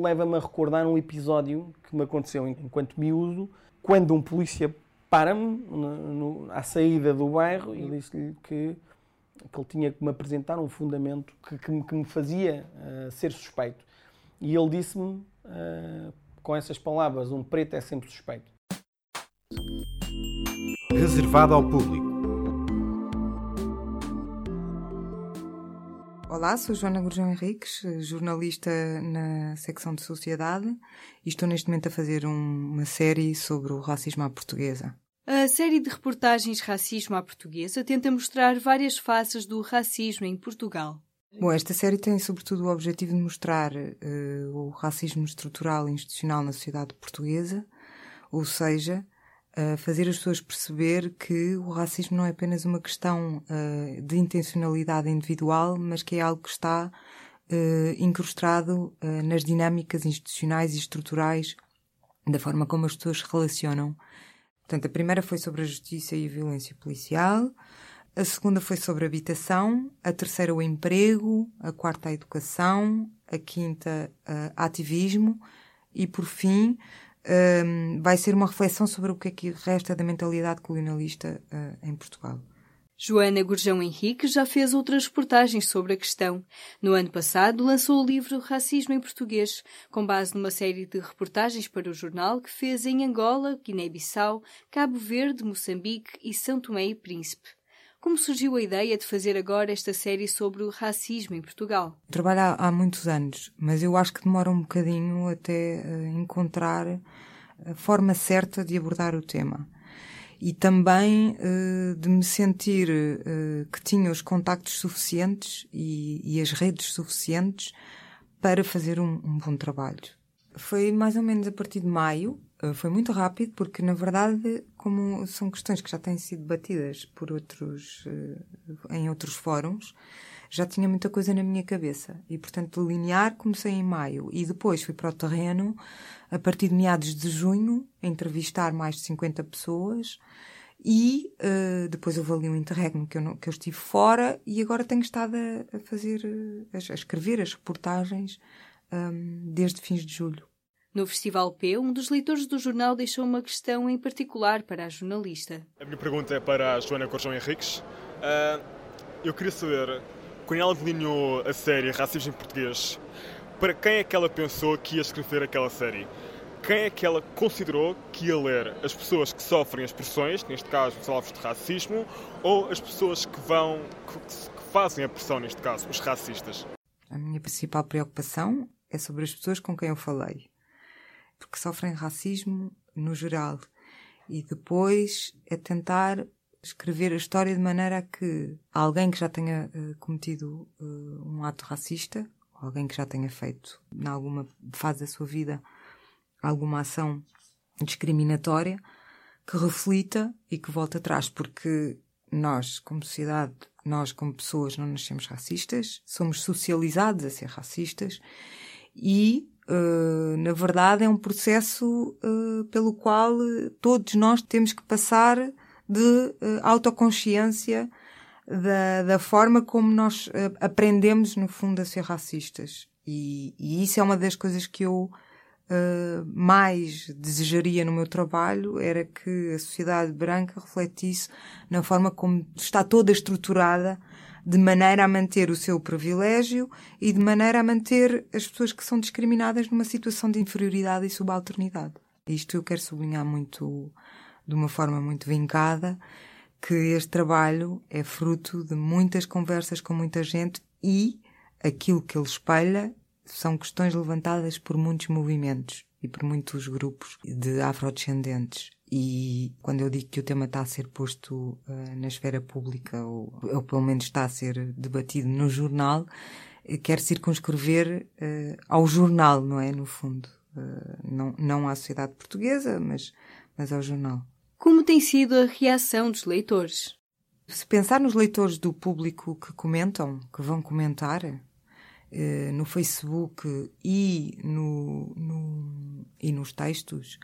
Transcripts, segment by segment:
leva-me a recordar um episódio que me aconteceu enquanto miúdo, quando um polícia para-me à saída do bairro e disse-lhe que, que ele tinha que me apresentar um fundamento que, que, que me fazia uh, ser suspeito. E ele disse-me, uh, com essas palavras, um preto é sempre suspeito. Reservado ao público. Olá, sou Joana Gurjão Henriques, jornalista na secção de Sociedade e estou neste momento a fazer um, uma série sobre o racismo à portuguesa. A série de reportagens Racismo à Portuguesa tenta mostrar várias faces do racismo em Portugal. Bom, esta série tem sobretudo o objetivo de mostrar uh, o racismo estrutural e institucional na sociedade portuguesa, ou seja, uh, fazer as pessoas perceber que o racismo não é apenas uma questão uh, de intencionalidade individual, mas que é algo que está incrustado nas dinâmicas institucionais e estruturais da forma como as pessoas se relacionam. Portanto, a primeira foi sobre a justiça e a violência policial, a segunda foi sobre a habitação, a terceira o emprego, a quarta a educação, a quinta ativismo e, por fim, um, vai ser uma reflexão sobre o que é que resta da mentalidade colonialista uh, em Portugal. Joana Gurjão Henrique já fez outras reportagens sobre a questão. No ano passado, lançou o livro Racismo em Português, com base numa série de reportagens para o jornal que fez em Angola, Guiné-Bissau, Cabo Verde, Moçambique e São Tomé e Príncipe. Como surgiu a ideia de fazer agora esta série sobre o racismo em Portugal? Trabalho há, há muitos anos, mas eu acho que demora um bocadinho até uh, encontrar a forma certa de abordar o tema. E também uh, de me sentir uh, que tinha os contactos suficientes e, e, as redes suficientes para fazer um, um bom trabalho. Foi mais ou menos a partir de maio, eh, foi muito rápido porque, na verdade, como são questões que já têm sido debatidas por outros, eh, em outros fóruns, já tinha muita coisa na minha cabeça. E, portanto, delinear comecei em maio e depois fui para o terreno a partir de meados de junho, a entrevistar mais de 50 pessoas e uh, depois houve ali um interregno que eu, não, que eu estive fora e agora tenho estado a, a fazer, a, a, escrever as reportagens um, desde fins de julho. No Festival P, um dos leitores do jornal deixou uma questão em particular para a jornalista. A minha pergunta é para a Joana Corjão Henriques. Uh, eu queria saber, quando ela delineou a série Racismo em Português, para quem é que ela pensou que ia escrever aquela série? Quem é que ela considerou que ia ler? As pessoas que sofrem as pressões, neste caso os alvos de racismo, ou as pessoas que vão, que, que fazem a pressão, neste caso, os racistas? A minha principal preocupação é sobre as pessoas com quem eu falei porque sofrem racismo no geral. E depois é tentar escrever a história de maneira a que alguém que já tenha uh, cometido uh, um ato racista, alguém que já tenha feito, em alguma fase da sua vida, alguma ação discriminatória, que reflita e que volte atrás, porque nós, como sociedade, nós, como pessoas, não nascemos racistas, somos socializados a ser racistas e Uh, na verdade, é um processo uh, pelo qual todos nós temos que passar de uh, autoconsciência da, da, forma como nós aprendemos, no fundo, a ser racistas. E, e, isso é uma das coisas que eu mais desejaria no meu trabalho, era que a sociedade branca refletisse na forma como está toda estruturada de maneira a manter o seu privilégio e de maneira a manter as pessoas que são discriminadas numa situação de inferioridade e subalternidade. Isto eu quero sublinhar muito, de uma forma muito vincada, que este trabalho é fruto de muitas conversas com muita gente e aquilo que ele espelha são questões levantadas por muitos movimentos e por muitos grupos de afrodescendentes. E quando eu digo que o tema está a ser posto uh, na esfera pública, ou, ou, pelo menos está a ser debatido no jornal, uh, quer circunscrever uh, ao jornal, não é? No fundo. não, não à sociedade portuguesa, mas, mas ao jornal. Como tem sido a reação dos leitores? Se pensar nos leitores do público que comentam, que vão comentar, no Facebook e, no, no, e nos textos,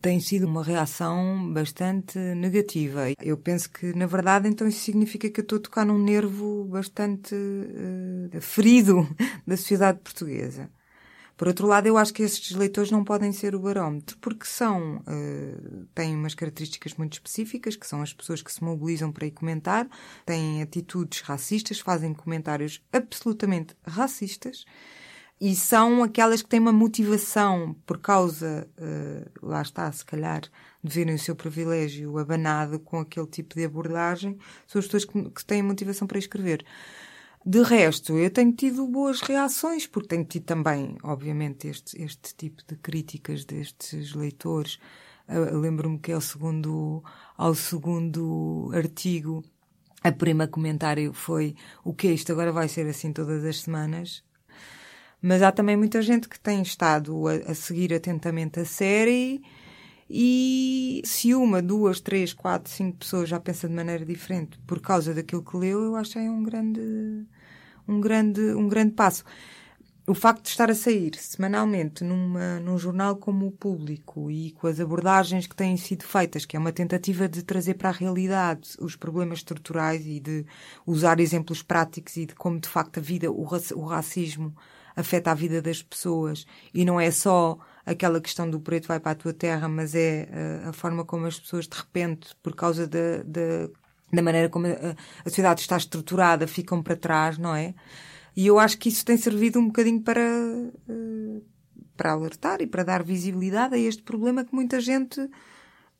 tem sido uma reação bastante negativa. Eu penso que, na verdade, então isso significa que eu estou a tocar num nervo bastante uh, ferido da sociedade portuguesa. Por outro lado, eu acho que estes leitores não podem ser o barómetro, porque são, uh, têm umas características muito específicas, que são as pessoas que se mobilizam para ir comentar, têm atitudes racistas, fazem comentários absolutamente racistas, e são aquelas que têm uma motivação por causa, uh, lá está, se calhar, de verem o seu privilégio abanado com aquele tipo de abordagem, são as pessoas que, que têm motivação para escrever. De resto, eu tenho tido boas reações, porque tenho tido também, obviamente, este, este tipo de críticas destes leitores. Lembro-me que ao segundo, ao segundo artigo, a prima comentário foi o que é isto agora vai ser assim todas as semanas. Mas há também muita gente que tem estado a, a seguir atentamente a série e se uma, duas, três, quatro, cinco pessoas já pensam de maneira diferente por causa daquilo que leu, eu que é um grande, um grande, um grande passo. O facto de estar a sair semanalmente numa, num jornal como o Público e com as abordagens que têm sido feitas, que é uma tentativa de trazer para a realidade os problemas estruturais e de usar exemplos práticos e de como de facto a vida, o racismo afeta a vida das pessoas e não é só aquela questão do preto vai para a tua terra, mas é a, eh, a forma como as pessoas de repente, por causa da, da, da maneira como a, a sociedade está estruturada, ficam para trás, não é? E eu acho que isso tem servido um bocadinho para, eh, para alertar e para dar visibilidade a este problema que muita gente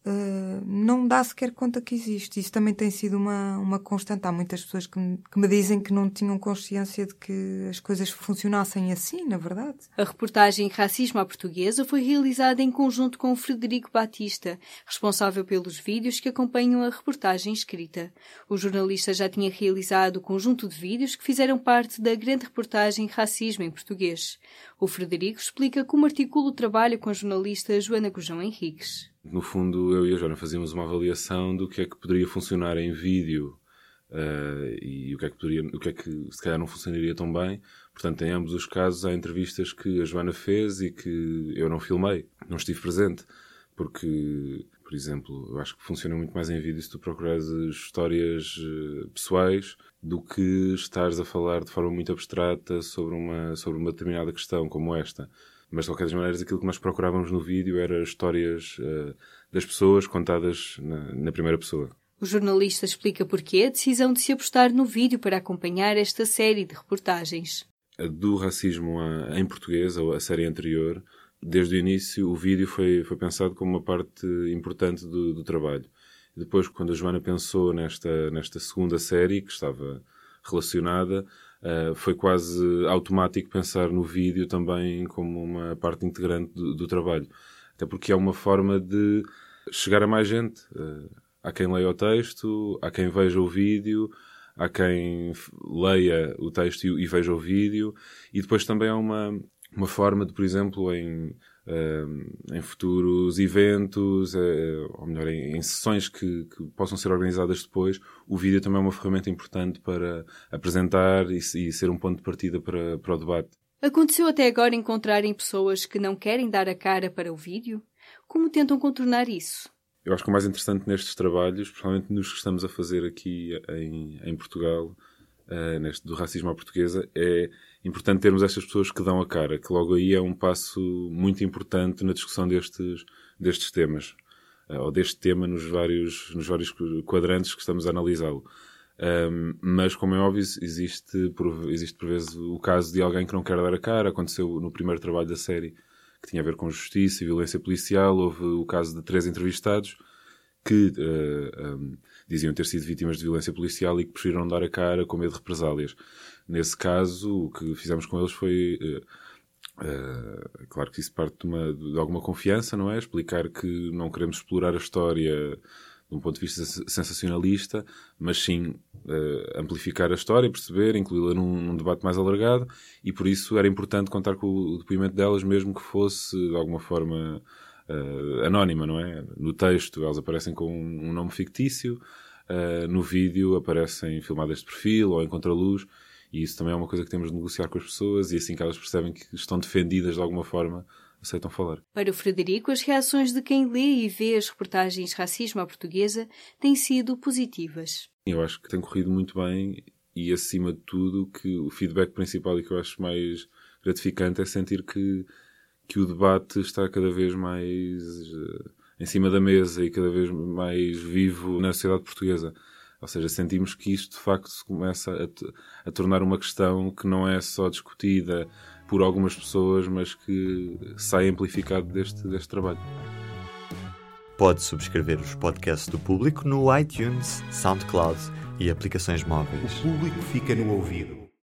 Uh, não dá sequer conta que existe. Isso também tem sido uma, uma constante. Há muitas pessoas que me, que me dizem que não tinham consciência de que as coisas funcionassem assim, na verdade. A reportagem Racismo à Portuguesa foi realizada em conjunto com Frederico Batista, responsável pelos vídeos que acompanham a reportagem escrita. O jornalista já tinha realizado o conjunto de vídeos que fizeram parte da grande reportagem Racismo em Português. O Frederico explica como articula o trabalho com a jornalista Joana Gujão Henriques. No fundo, eu e a Joana fazíamos uma avaliação do que é que poderia funcionar em vídeo uh, e o que, é que poderia, o que é que se calhar não funcionaria tão bem. Portanto, em ambos os casos, há entrevistas que a Joana fez e que eu não filmei, não estive presente, porque, por exemplo, eu acho que funciona muito mais em vídeo se tu procurares histórias uh, pessoais do que estares a falar de forma muito abstrata sobre uma, sobre uma determinada questão como esta. Mas, de qualquer das maneiras, aquilo que nós procurávamos no vídeo era histórias uh, das pessoas contadas na, na primeira pessoa. O jornalista explica porquê a decisão de se apostar no vídeo para acompanhar esta série de reportagens. Do racismo a, em português, ou a série anterior, desde o início o vídeo foi, foi pensado como uma parte importante do, do trabalho. Depois, quando a Joana pensou nesta, nesta segunda série, que estava relacionada, uh, foi quase automático pensar no vídeo também como uma parte integrante do, do, trabalho. Até porque é uma forma de chegar a mais gente. Uh, há quem leia o texto, há quem veja o vídeo, há quem leia o texto e, e veja o vídeo, e depois também há uma, uma forma de, por exemplo, em em futuros eventos, eh, ou melhor, em, em sessões que, que, possam ser organizadas depois, o vídeo também é uma ferramenta importante para apresentar e, e ser um ponto de partida para, para o debate. Aconteceu até agora encontrarem pessoas que não querem dar a cara para o vídeo? Como tentam contornar isso? Eu acho que o mais interessante nestes trabalhos, principalmente nos que estamos a fazer aqui em, em Portugal, uh, neste do racismo à portuguesa, é importante termos estas pessoas que dão a cara, que logo aí é um passo muito importante na discussão destes, destes temas, uh, ou deste tema nos vários, nos vários quadrantes que estamos a analisá-lo. Um, mas, como é óbvio, existe por, existe por vezes o caso de alguém que não quer dar a cara. Aconteceu no primeiro trabalho da série, que tinha a ver com justiça e violência policial. Houve o caso de três entrevistados que uh, um, diziam ter sido vítimas de violência policial e que preferiram dar a cara com medo de represálias. Nesse caso, o que fizemos com eles foi. Uh, claro que isso parte de, uma, de, alguma confiança, não é? Explicar que não queremos explorar a história de um ponto de vista sensacionalista, mas sim uh, amplificar a história, perceber, incluí-la num, num, debate mais alargado, e por isso era importante contar com o depoimento delas, mesmo que fosse de alguma forma uh, anónima, não é? No texto elas aparecem com um, um nome fictício, uh, no vídeo aparecem filmadas de perfil ou em contraluz, e isso também é uma coisa que temos de negociar com as pessoas e assim que elas percebem que estão defendidas de alguma forma, aceitam falar. Para o Frederico, as reações de quem lê e vê as reportagens Racismo à Portuguesa têm sido positivas. Eu acho que tem corrido muito bem e, acima de tudo, que o feedback principal e que eu acho mais gratificante é sentir que, que o debate está cada vez mais uh, em cima da mesa e cada vez mais vivo na sociedade portuguesa. Ou seja, sentimos que isto de facto se começa a, a tornar uma questão que não é só discutida por algumas pessoas, mas que sai amplificado deste, deste trabalho. Pode subscrever os podcasts do público no iTunes, SoundCloud e aplicações móveis. O público fica no ouvido.